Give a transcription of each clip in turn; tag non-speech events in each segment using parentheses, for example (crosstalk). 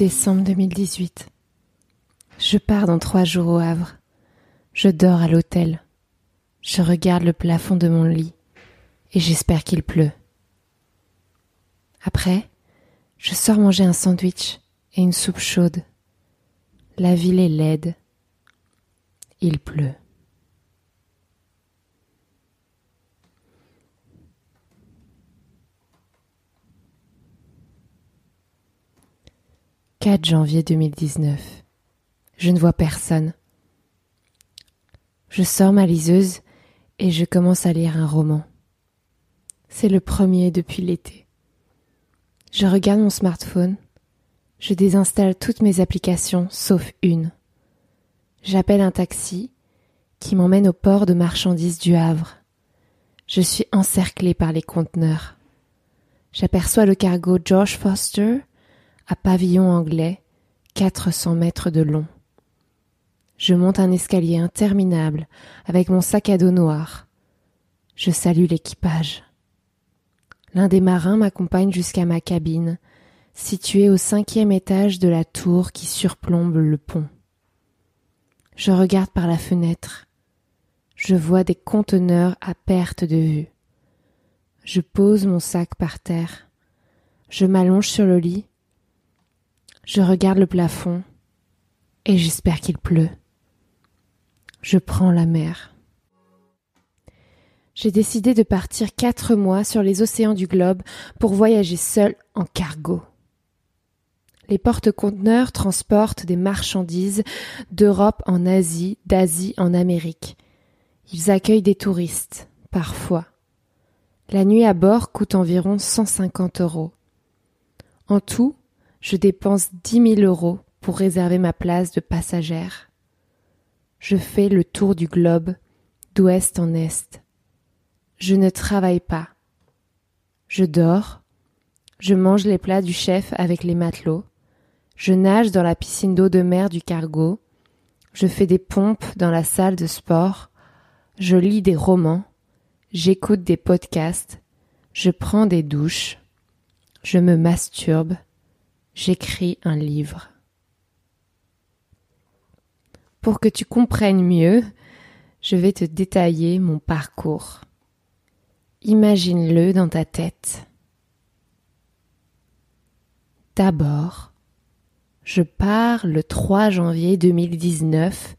29 décembre 2018. Je pars dans trois jours au Havre. Je dors à l'hôtel. Je regarde le plafond de mon lit et j'espère qu'il pleut. Après, je sors manger un sandwich et une soupe chaude. La ville est laide. Il pleut. 4 janvier 2019. Je ne vois personne. Je sors ma liseuse et je commence à lire un roman. C'est le premier depuis l'été. Je regarde mon smartphone. Je désinstalle toutes mes applications sauf une. J'appelle un taxi qui m'emmène au port de marchandises du Havre. Je suis encerclée par les conteneurs. J'aperçois le cargo George Foster à pavillon anglais, 400 mètres de long. Je monte un escalier interminable avec mon sac à dos noir. Je salue l'équipage. L'un des marins m'accompagne jusqu'à ma cabine, située au cinquième étage de la tour qui surplombe le pont. Je regarde par la fenêtre. Je vois des conteneurs à perte de vue. Je pose mon sac par terre. Je m'allonge sur le lit je regarde le plafond et j'espère qu'il pleut. Je prends la mer. J'ai décidé de partir quatre mois sur les océans du globe pour voyager seul en cargo. Les porte-conteneurs transportent des marchandises d'Europe en Asie, d'Asie en Amérique. Ils accueillent des touristes, parfois. La nuit à bord coûte environ 150 euros. En tout, je dépense dix mille euros pour réserver ma place de passagère. Je fais le tour du globe d'ouest en est. Je ne travaille pas. Je dors. Je mange les plats du chef avec les matelots. Je nage dans la piscine d'eau de mer du cargo. Je fais des pompes dans la salle de sport. Je lis des romans. J'écoute des podcasts. Je prends des douches. Je me masturbe j'écris un livre. Pour que tu comprennes mieux, je vais te détailler mon parcours. Imagine-le dans ta tête. D'abord, je pars le 3 janvier 2019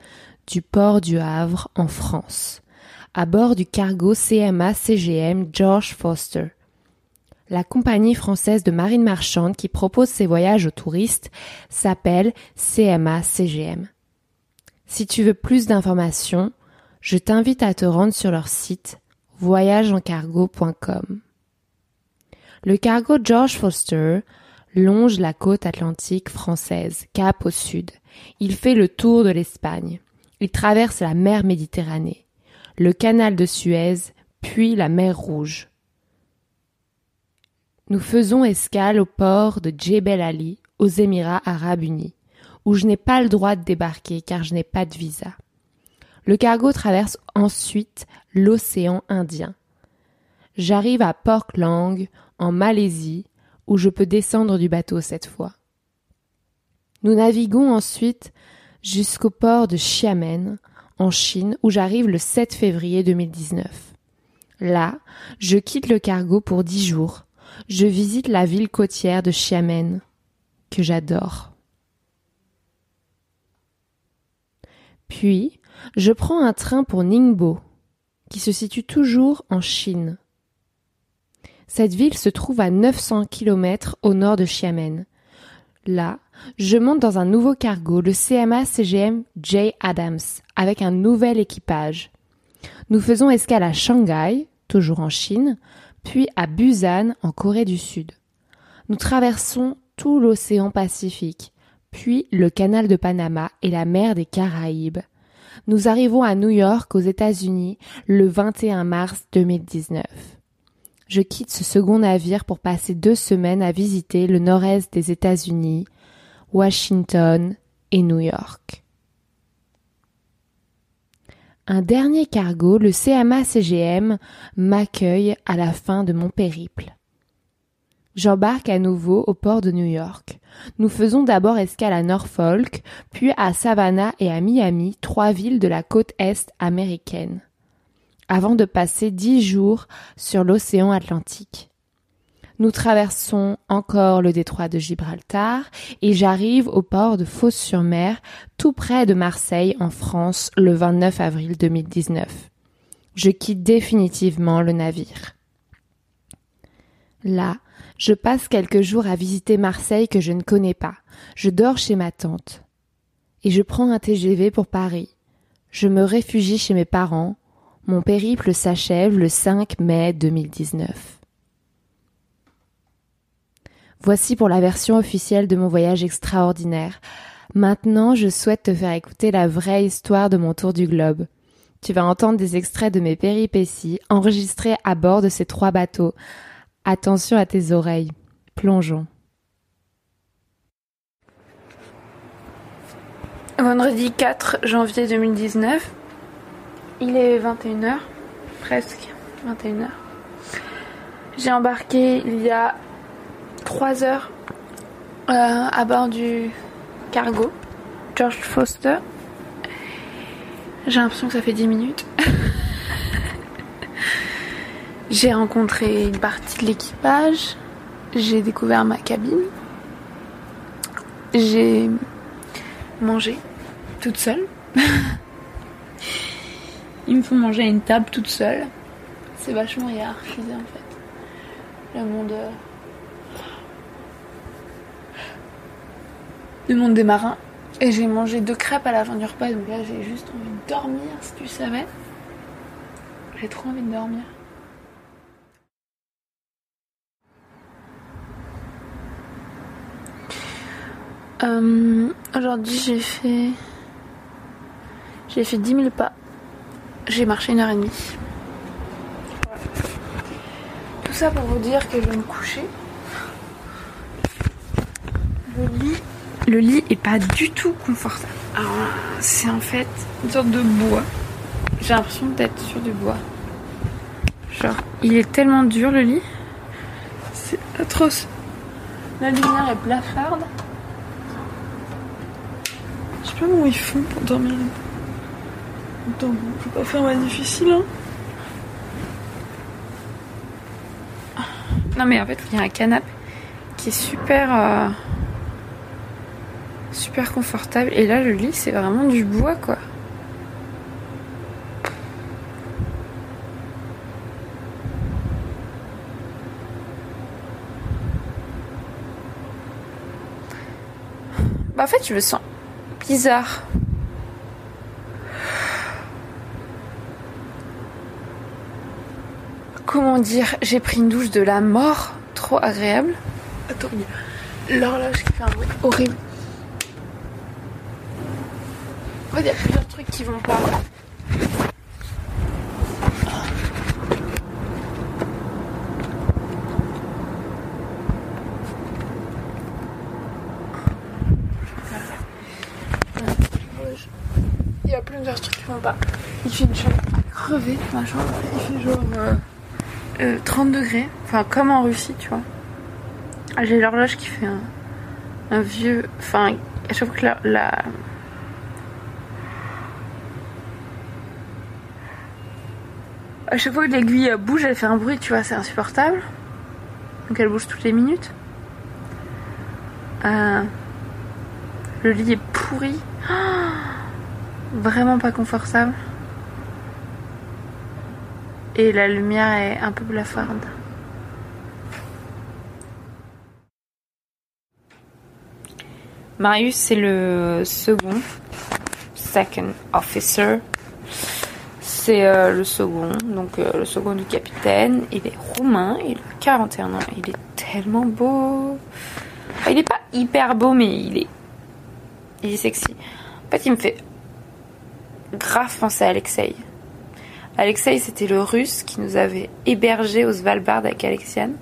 du port du Havre en France, à bord du cargo CMA CGM George Foster la compagnie française de marine marchande qui propose ses voyages aux touristes s'appelle CMA CGM. Si tu veux plus d'informations, je t'invite à te rendre sur leur site voyageencargo.com. Le cargo George Foster longe la côte atlantique française, cap au sud. Il fait le tour de l'Espagne. Il traverse la mer Méditerranée, le canal de Suez, puis la mer Rouge. Nous faisons escale au port de Djebel Ali, aux Émirats arabes unis, où je n'ai pas le droit de débarquer car je n'ai pas de visa. Le cargo traverse ensuite l'océan Indien. J'arrive à Lang, en Malaisie, où je peux descendre du bateau cette fois. Nous naviguons ensuite jusqu'au port de Xiamen, en Chine, où j'arrive le 7 février 2019. Là, je quitte le cargo pour dix jours, je visite la ville côtière de Xiamen, que j'adore. Puis, je prends un train pour Ningbo, qui se situe toujours en Chine. Cette ville se trouve à 900 km au nord de Xiamen. Là, je monte dans un nouveau cargo, le CMA CGM J. Adams, avec un nouvel équipage. Nous faisons escale à Shanghai, toujours en Chine, puis à Busan en Corée du Sud. Nous traversons tout l'océan Pacifique, puis le canal de Panama et la mer des Caraïbes. Nous arrivons à New York aux États-Unis le 21 mars 2019. Je quitte ce second navire pour passer deux semaines à visiter le nord-est des États-Unis, Washington et New York. Un dernier cargo, le CMA CGM, m'accueille à la fin de mon périple. J'embarque à nouveau au port de New York. Nous faisons d'abord escale à Norfolk, puis à Savannah et à Miami, trois villes de la côte est américaine, avant de passer dix jours sur l'océan Atlantique. Nous traversons encore le détroit de Gibraltar et j'arrive au port de Fos-sur-Mer, tout près de Marseille, en France, le 29 avril 2019. Je quitte définitivement le navire. Là, je passe quelques jours à visiter Marseille que je ne connais pas. Je dors chez ma tante. Et je prends un TGV pour Paris. Je me réfugie chez mes parents. Mon périple s'achève le 5 mai 2019. Voici pour la version officielle de mon voyage extraordinaire. Maintenant, je souhaite te faire écouter la vraie histoire de mon tour du globe. Tu vas entendre des extraits de mes péripéties enregistrés à bord de ces trois bateaux, Attention à tes oreilles. Plongeons. Vendredi 4 janvier 2019. Il est 21h. Presque 21h. J'ai embarqué il y a 3 heures euh, à bord du cargo George Foster. J'ai l'impression que ça fait 10 minutes. (laughs) J'ai rencontré une partie de l'équipage, j'ai découvert ma cabine, j'ai mangé toute seule. (laughs) Ils me font manger à une table toute seule. C'est vachement hiérarchisé en fait. Le monde. Monde des marins. Et j'ai mangé deux crêpes à la fin du repas, donc là j'ai juste envie de dormir si tu savais. J'ai trop envie de dormir. Euh, aujourd'hui, j'ai fait. J'ai fait 10 000 pas. J'ai marché une heure et demie. Tout ça pour vous dire que je vais me coucher. Le lit, le lit est pas du tout confortable. c'est en fait une sorte de bois. J'ai l'impression d'être sur du bois. Genre, il est tellement dur le lit. C'est atroce. La lumière est blafarde sais pas comment ils font pour dormir. Attends, bon, je vais pas faire ma difficile. Hein. Non mais en fait il y a un canapé qui est super euh, super confortable et là le lit c'est vraiment du bois quoi. Bah en fait je me sens bizarre. Comment dire J'ai pris une douche de la mort, trop agréable. Attends, l'horloge qui fait un bruit horrible. En fait, il y a plusieurs trucs qui vont pas. Il fait une chambre à crever, ma chambre. Il fait genre 30 euh, euh, degrés. Enfin, comme en Russie, tu vois. Ah, j'ai l'horloge qui fait un, vieux. Enfin, chaque fois que la, À chaque fois que l'aiguille bouge, elle fait un bruit, tu vois, c'est insupportable. Donc elle bouge toutes les minutes. Euh, le lit est pourri. (gasps) vraiment pas confortable. Et la lumière est un peu blafarde. Marius, c'est le second, second officer. C'est euh, le second, donc euh, le second du capitaine. Il est roumain, il a 41 ans. Il est tellement beau. il est pas hyper beau, mais il est, il est sexy. En fait, il me fait grave pensé à Alexei. Alexei, c'était le russe qui nous avait hébergé au Svalbard avec Alexiane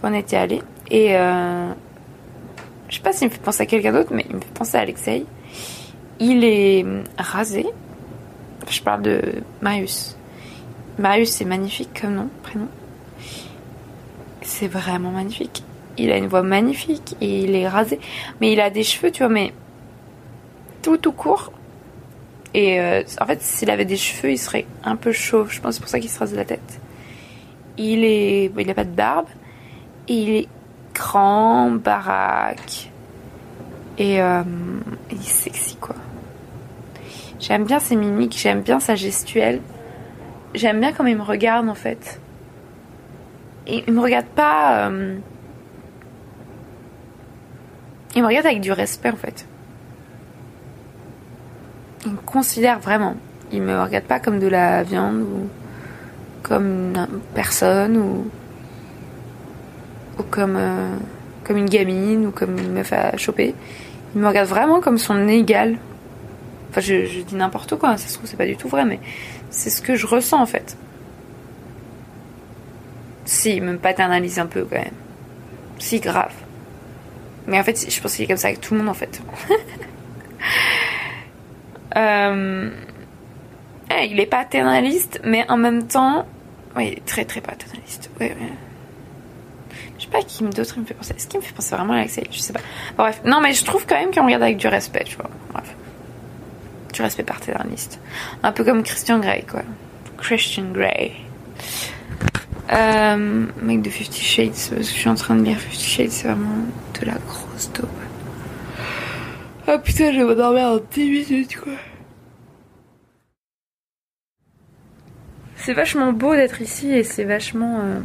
quand on était allé. Et euh, je sais pas s'il me fait penser à quelqu'un d'autre, mais il me fait penser à Alexei. Il est rasé. Je parle de Marius. Marius, c'est magnifique comme nom, prénom. c'est vraiment magnifique. Il a une voix magnifique et il est rasé. Mais il a des cheveux, tu vois, mais tout tout court. Et euh, en fait, s'il avait des cheveux, il serait un peu chauve. Je pense c'est pour ça qu'il se rase la tête. Il est, il n'a pas de barbe. Et il est grand, baraque. Et euh, il est sexy, quoi. J'aime bien ses mimiques, j'aime bien sa gestuelle. J'aime bien comment il me regarde, en fait. Et il me regarde pas... Euh, il me regarde avec du respect, en fait. Il me considère vraiment. Il me regarde pas comme de la viande ou comme une personne ou, ou comme, euh, comme une gamine ou comme une meuf à choper. Il me regarde vraiment comme son égal. Enfin, je, dis n'importe quoi, ça se trouve, c'est pas du tout vrai, mais c'est ce que je ressens en fait. Si, me paternalise un peu quand même. Si, grave. Mais en fait, je pense qu'il est comme ça avec tout le monde en fait. (laughs) Euh, eh, il est paternaliste, mais en même temps, oui, il est très très paternaliste. Je sais pas qui d'autre me fait penser. Est-ce qu'il me fait penser vraiment à Alexei? Je sais pas. bref, non, mais je trouve quand même qu'on regarde avec du respect, tu vois. Bref, du respect paternaliste. Un peu comme Christian Grey, quoi. Christian Grey. Euh, mec de Fifty Shades, parce que je suis en train de lire Fifty Shades, c'est vraiment de la grosse dope. Ah putain, je vais m'endormir en 10 minutes, quoi. C'est vachement beau d'être ici et c'est vachement euh,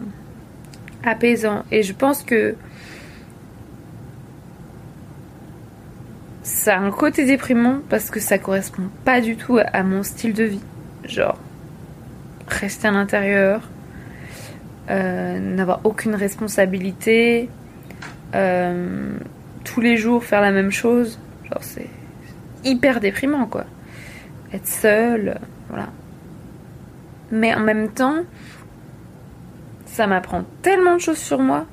apaisant. Et je pense que ça a un côté déprimant parce que ça correspond pas du tout à mon style de vie. Genre, rester à l'intérieur, euh, n'avoir aucune responsabilité, euh, tous les jours faire la même chose. Genre, c'est hyper déprimant quoi. Être seul, voilà. Mais en même temps, ça m'apprend tellement de choses sur moi.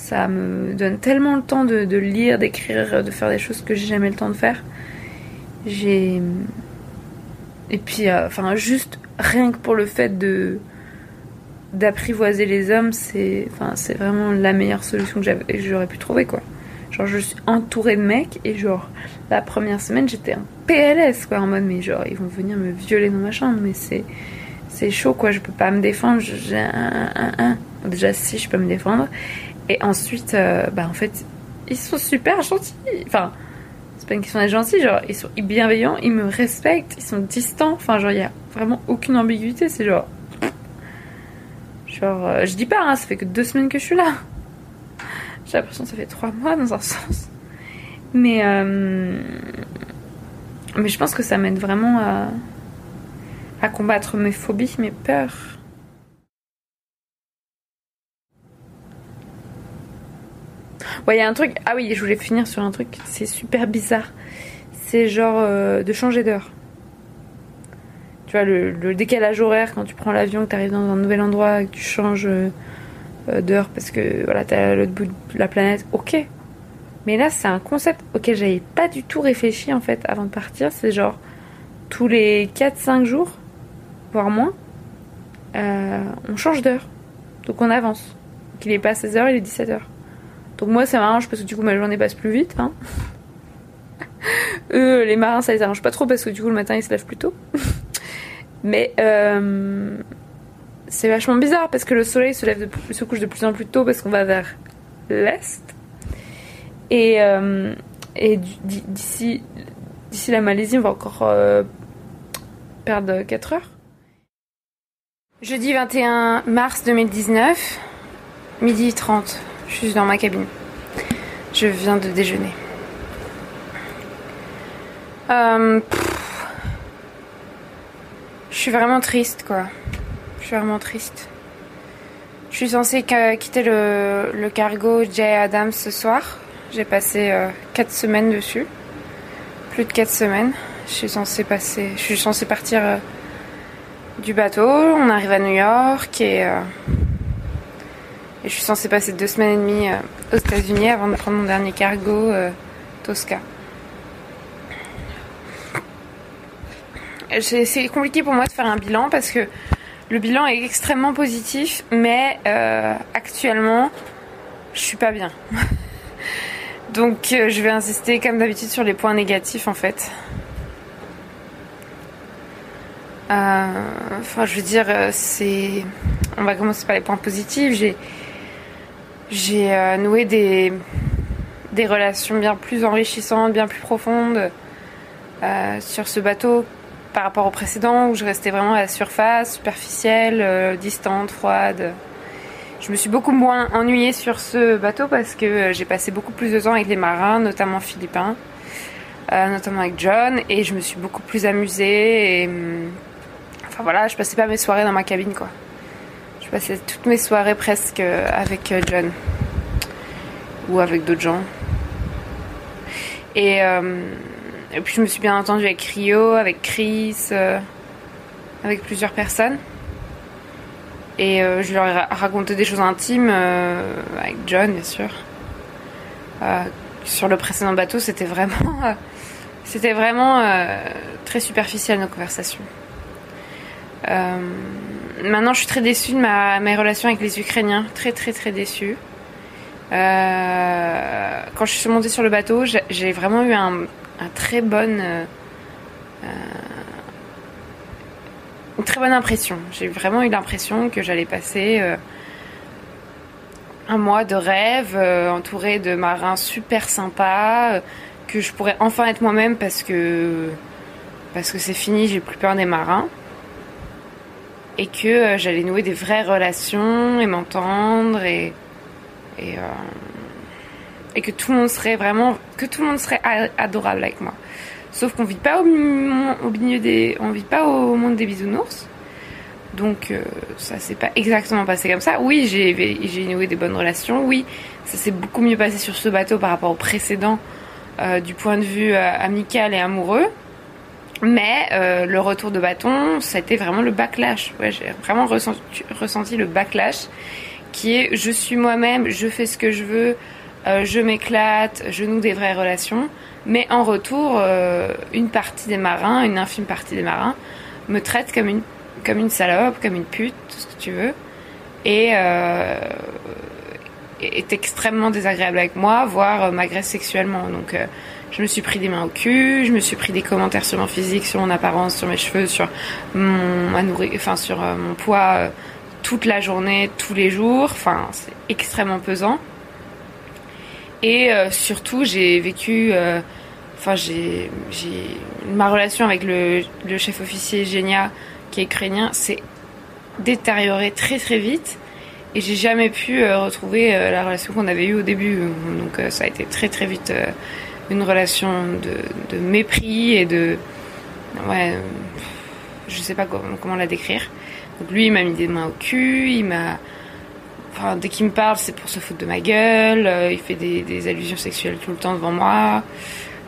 Ça me donne tellement le temps de, lire, d'écrire, de faire des choses que j'ai jamais le temps de faire. J'ai. Et puis, euh, enfin, juste rien que pour le fait de d'apprivoiser les hommes, c'est enfin, vraiment la meilleure solution que j'aurais pu trouver, quoi. Genre, je suis entourée de mecs et genre, la première semaine, j'étais un PLS, quoi, en mode, mais genre, ils vont venir me violer dans ma chambre, mais c'est. C'est chaud, quoi, je peux pas me défendre. J'ai un, Déjà, si, je peux me défendre. Et ensuite, euh, bah, en fait, ils sont super gentils. Enfin, c'est pas une question d'être gentil, genre, ils sont bienveillants, ils me respectent, ils sont distants. Enfin, genre, il y a vraiment aucune ambiguïté, c'est genre. Genre, euh, je dis pas, hein, ça fait que deux semaines que je suis là. J'ai l'impression que ça fait trois mois dans un sens. Mais, euh, mais je pense que ça m'aide vraiment à, à combattre mes phobies, mes peurs. Ouais, il y a un truc. Ah oui, je voulais finir sur un truc. C'est super bizarre. C'est genre euh, de changer d'heure. Tu vois, le, décalage horaire quand tu prends l'avion, que tu arrives dans un nouvel endroit, que tu changes euh, euh, d'heure parce que voilà, t'es à l'autre bout de la planète, ok. Mais là, c'est un concept auquel j'avais pas du tout réfléchi en fait avant de partir. C'est genre tous les 4-5 jours, voire moins, on change d'heure. Donc on avance. Qu'il est pas 16h, il est 17h. Donc moi, ça m'arrange parce que du coup, ma journée passe plus vite. Hein. (laughs) Eux, les marins, ça les arrange pas trop parce que du coup, le matin, ils se lèvent plus tôt. (laughs) Mais euh, c'est vachement bizarre parce que le soleil se, lève se couche de plus en plus tôt parce qu'on va vers l'est. Et, euh, et d'ici, d'ici la Malaisie, on va encore euh, perdre 4 heures. Jeudi 21 mars 2019, midi 30, je suis dans ma cabine. Je viens de déjeuner. Euh, je suis vraiment triste, quoi suis vraiment triste. Je suis censée quitter le, cargo J. Adams ce soir. J'ai passé 4 euh, semaines dessus. Plus de 4 semaines. Je suis censée passer. Je suis partir euh, du bateau. On arrive à New York et, et je suis censée passer 2 semaines et demie aux États-Unis avant de prendre mon dernier cargo Tosca. C'est compliqué pour moi de faire un bilan parce que Le bilan est extrêmement positif, mais euh, actuellement, je suis pas bien. (laughs) Donc euh, je vais insister comme d'habitude sur les points négatifs en fait. Euh, enfin, je veux dire, c'est. On va commencer par les points positifs. J'ai, j'ai noué des, relations bien plus enrichissantes, bien plus profondes sur ce bateau par rapport au précédent où je restais vraiment à la surface, superficielle, euh, distante, froide. Je me suis beaucoup moins ennuyée sur ce bateau parce que euh, j'ai passé beaucoup plus de temps avec les marins, notamment philippins, euh, notamment avec John, et je me suis beaucoup plus amusée. Hum, enfin voilà, je passais pas mes soirées dans ma cabine quoi. Je passais toutes mes soirées presque avec John ou avec d'autres gens. Et et puis je me suis bien entendue avec Rio, avec Chris, euh, avec plusieurs personnes. Et euh, je leur ai raconté des choses intimes, euh, avec John bien sûr. sur le précédent bateau, c'était vraiment, (laughs) c'était vraiment très superficiel nos conversations. Maintenant, je suis très déçue de ma, mes relations avec les Ukrainiens, très très très déçue. quand je suis montée sur le bateau, j'ai vraiment eu un, très bonne, euh, euh, une très bonne impression. J'ai vraiment eu l'impression que j'allais passer euh, un mois de rêve entouré de marins super sympas, que je pourrais enfin être moi-même parce que parce que c'est fini, j'ai plus peur des marins et que j'allais nouer des vraies relations et m'entendre et et, et que tout le monde serait vraiment, que tout le monde serait adorable avec moi. Sauf qu'on vit pas au, milieu des, on vit pas au monde des bisounours. Donc euh, ça s'est pas exactement passé comme ça. Oui, j'ai noué des bonnes relations. Oui, ça s'est beaucoup mieux passé sur ce bateau par rapport au précédent euh, du point de vue euh, amical et amoureux. Mais le retour de bâton, été vraiment le backlash. Ouais, j'ai vraiment ressenti, le backlash qui est je suis moi-même, je fais ce que je veux, euh, je m'éclate, je noue des vraies relations, mais en retour, euh, une partie des marins, une infime partie des marins, me traite comme une, comme une salope, comme une pute, tout ce que tu veux, et euh, est extrêmement désagréable avec moi, voire m'agresse sexuellement. Donc je me suis pris des mains au cul, je me suis pris des commentaires sur mon physique, sur mon apparence, sur mes cheveux, sur mon, sur mon poids toute la journée, tous les jours. Enfin, c'est extrêmement pesant. Et euh, surtout, j'ai vécu. Euh, enfin, j'ai, ma relation avec le, le, chef officier Genia, qui est ukrainien, s'est détériorée très très vite. Et j'ai jamais pu euh, retrouver la relation qu'on avait eue au début. Donc, ça a été très très vite une relation de, mépris et de. Ouais. Je sais pas comment, comment la décrire. Donc, lui, il m'a mis des mains au cul, il m'a Enfin, dès qu'il me parle, c'est pour se foutre de ma gueule. Euh, il fait des, allusions sexuelles tout le temps devant moi.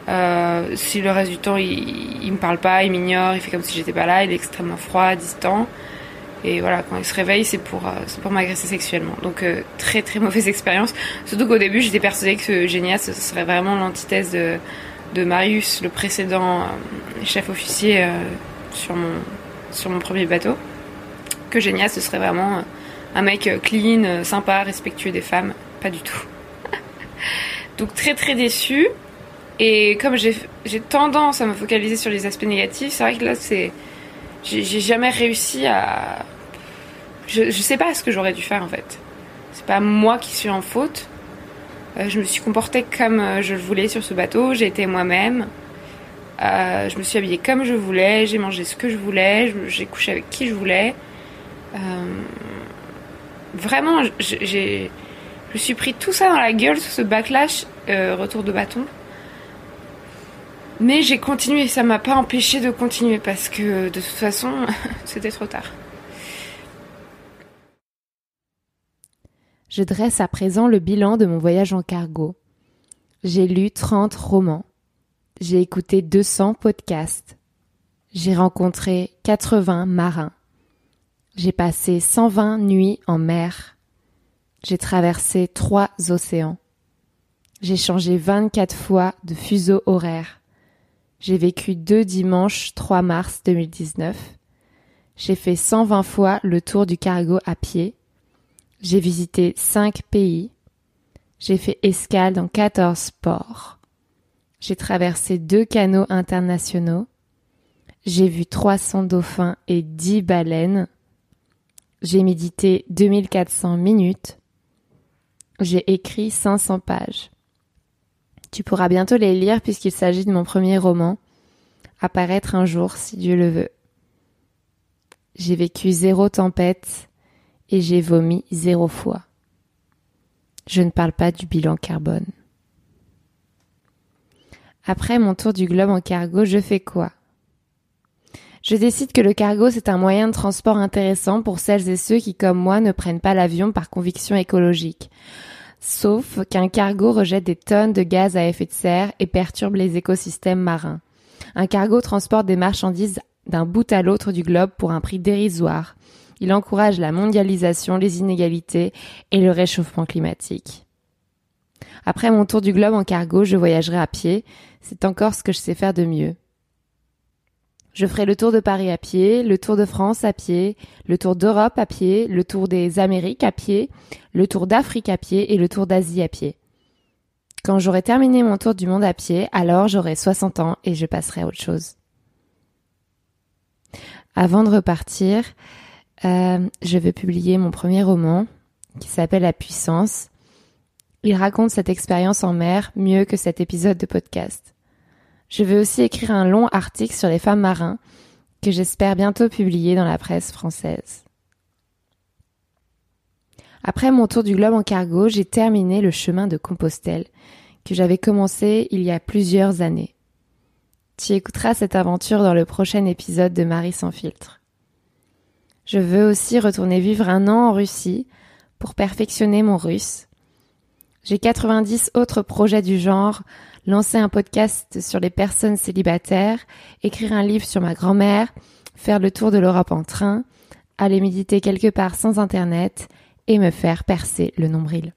Euh, si le reste du temps il, il me parle pas, il m'ignore, il fait comme si j'étais pas là, il est extrêmement froid, distant. Et voilà, quand il se réveille, c'est pour, euh, pour m'agresser sexuellement. Donc très très mauvaise (laughs) expérience. Surtout qu'au début, j'étais persuadée que ce ce serait vraiment l'antithèse de, de Marius, le précédent chef officier sur, mon, sur mon premier bateau. Que Génia, ce serait vraiment un mec euh, clean, euh, sympa, respectueux des femmes. Pas du tout. (laughs) Donc très très déçu. Et comme j'ai tendance à me focaliser sur les aspects négatifs, c'est vrai que là c'est. J'ai jamais réussi à. Je, sais pas ce que j'aurais dû faire en fait. C'est pas moi qui suis en faute. Euh, je me suis comportée comme je le voulais sur ce bateau. J'ai été moi-même. je me suis habillée comme je voulais. J'ai mangé ce que je voulais. J'ai couché avec qui je voulais vraiment, j'ai, je me suis pris tout ça dans la gueule, tout ce backlash, euh, retour de bâton. Mais j'ai continué, ça m'a pas empêché de continuer parce que de toute façon, (laughs) c'était trop tard. Je dresse à présent le bilan de mon voyage en cargo. J'ai lu 30 romans. J'ai écouté 200 podcasts. J'ai rencontré 80 marins. J'ai passé 120 nuits en mer. J'ai traversé trois océans. J'ai changé 24 fois de fuseau horaire. J'ai vécu deux dimanches 3 mars 2019. J'ai fait 120 fois le tour du cargo à pied. J'ai visité 5 pays. J'ai fait escale dans 14 ports. J'ai traversé deux canaux internationaux. J'ai vu 300 dauphins et 10 baleines. J'ai médité 2400 minutes. J'ai écrit 500 pages. Tu pourras bientôt les lire puisqu'il s'agit de mon premier roman, apparaître un jour si Dieu le veut. J'ai vécu zéro tempête et j'ai vomi zéro fois. Je ne parle pas du bilan carbone. Après mon tour du globe en cargo, je fais quoi? Je décide que le cargo c'est un moyen de transport intéressant pour celles et ceux qui, comme moi, ne prennent pas l'avion par conviction écologique. Sauf qu'un cargo rejette des tonnes de gaz à effet de serre et perturbe les écosystèmes marins. Un cargo transporte des marchandises d'un bout à l'autre du globe pour un prix dérisoire. Il encourage la mondialisation, les inégalités et le réchauffement climatique. Après mon tour du globe en cargo, je voyagerai à pied. C'est encore ce que je sais faire de mieux. Je ferai le tour de Paris à pied, le tour de France à pied, le tour d'Europe à pied, le tour des Amériques à pied, le tour d'Afrique à pied et le tour d'Asie à pied. Quand j'aurai terminé mon tour du monde à pied, alors j'aurai 60 ans et je passerai à autre chose. Avant de repartir, euh, je vais publier mon premier roman qui s'appelle La puissance. Il raconte cette expérience en mer mieux que cet épisode de podcast. Je vais aussi écrire un long article sur les femmes marins que j'espère bientôt publier dans la presse française. Après mon tour du globe en cargo, j'ai terminé le chemin de Compostelle que j'avais commencé il y a plusieurs années. Tu écouteras cette aventure dans le prochain épisode de Marie sans filtre. Je veux aussi retourner vivre un an en Russie pour perfectionner mon russe. J'ai 90 autres projets du genre lancer un podcast sur les personnes célibataires, écrire un livre sur ma grand-mère, faire le tour de l'Europe en train, aller méditer quelque part sans Internet et me faire percer le nombril.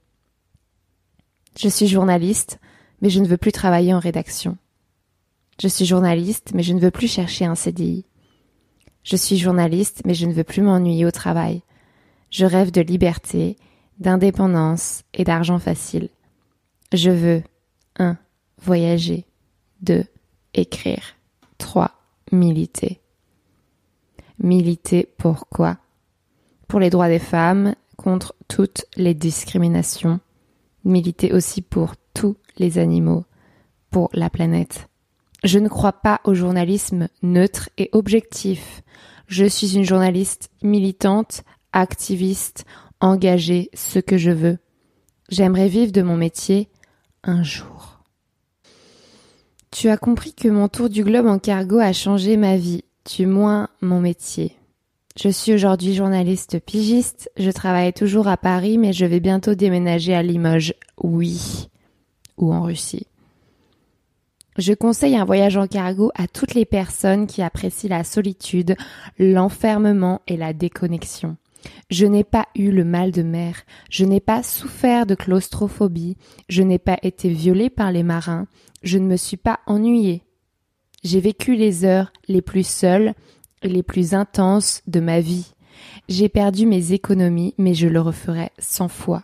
Je suis journaliste, mais je ne veux plus travailler en rédaction. Je suis journaliste, mais je ne veux plus chercher un CDI. Je suis journaliste, mais je ne veux plus m'ennuyer au travail. Je rêve de liberté, d'indépendance et d'argent facile. Je veux 1 voyager. 2. Écrire. 3. Militer. Militer pourquoi Pour les droits des femmes, contre toutes les discriminations. Militer aussi pour tous les animaux, pour la planète. Je ne crois pas au journalisme neutre et objectif. Je suis une journaliste militante, activiste, engagée, ce que je veux. J'aimerais vivre de mon métier un jour. Tu as compris que mon tour du globe en cargo a changé ma vie, tu moins mon métier. Je suis aujourd'hui journaliste pigiste, je travaille toujours à Paris mais je vais bientôt déménager à Limoges, oui, ou en Russie. Je conseille un voyage en cargo à toutes les personnes qui apprécient la solitude, l'enfermement et la déconnexion. Je n'ai pas eu le mal de mer, je n'ai pas souffert de claustrophobie, je n'ai pas été violée par les marins, je ne me suis pas ennuyée. J'ai vécu les heures les plus seules les plus intenses de ma vie. J'ai perdu mes économies, mais je le referai cent fois.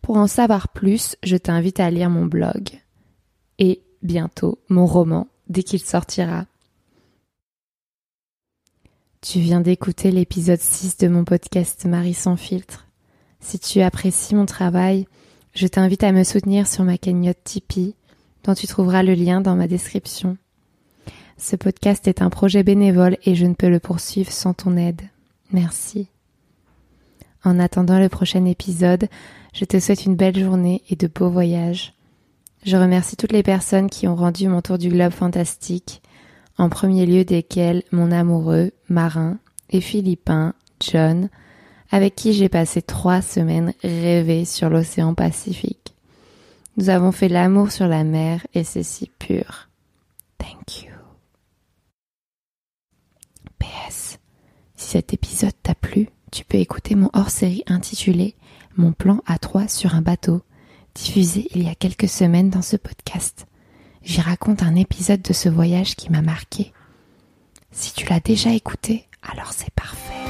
Pour en savoir plus, je t'invite à lire mon blog et bientôt mon roman dès qu'il sortira. Tu viens d'écouter l'épisode 6 de mon podcast Marie sans filtre. Si tu apprécies mon travail, je t'invite à me soutenir sur ma cagnotte Tipeee, dont tu trouveras le lien dans ma description. Ce podcast est un projet bénévole et je ne peux le poursuivre sans ton aide. Merci. En attendant le prochain épisode, je te souhaite une belle journée et de beaux voyages. Je remercie toutes les personnes qui ont rendu mon tour du globe fantastique en premier lieu desquels mon amoureux, marin, et philippin, John, avec qui j'ai passé trois semaines rêvées sur l'océan Pacifique. Nous avons fait l'amour sur la mer et c'est si pur. Thank you. PS. Si cet épisode t'a plu, tu peux écouter mon hors-série intitulé Mon plan à trois sur un bateau, diffusé il y a quelques semaines dans ce podcast j'y raconte un épisode de ce voyage qui m'a marqué. Si tu l'as déjà écouté, Alors c'est parfait.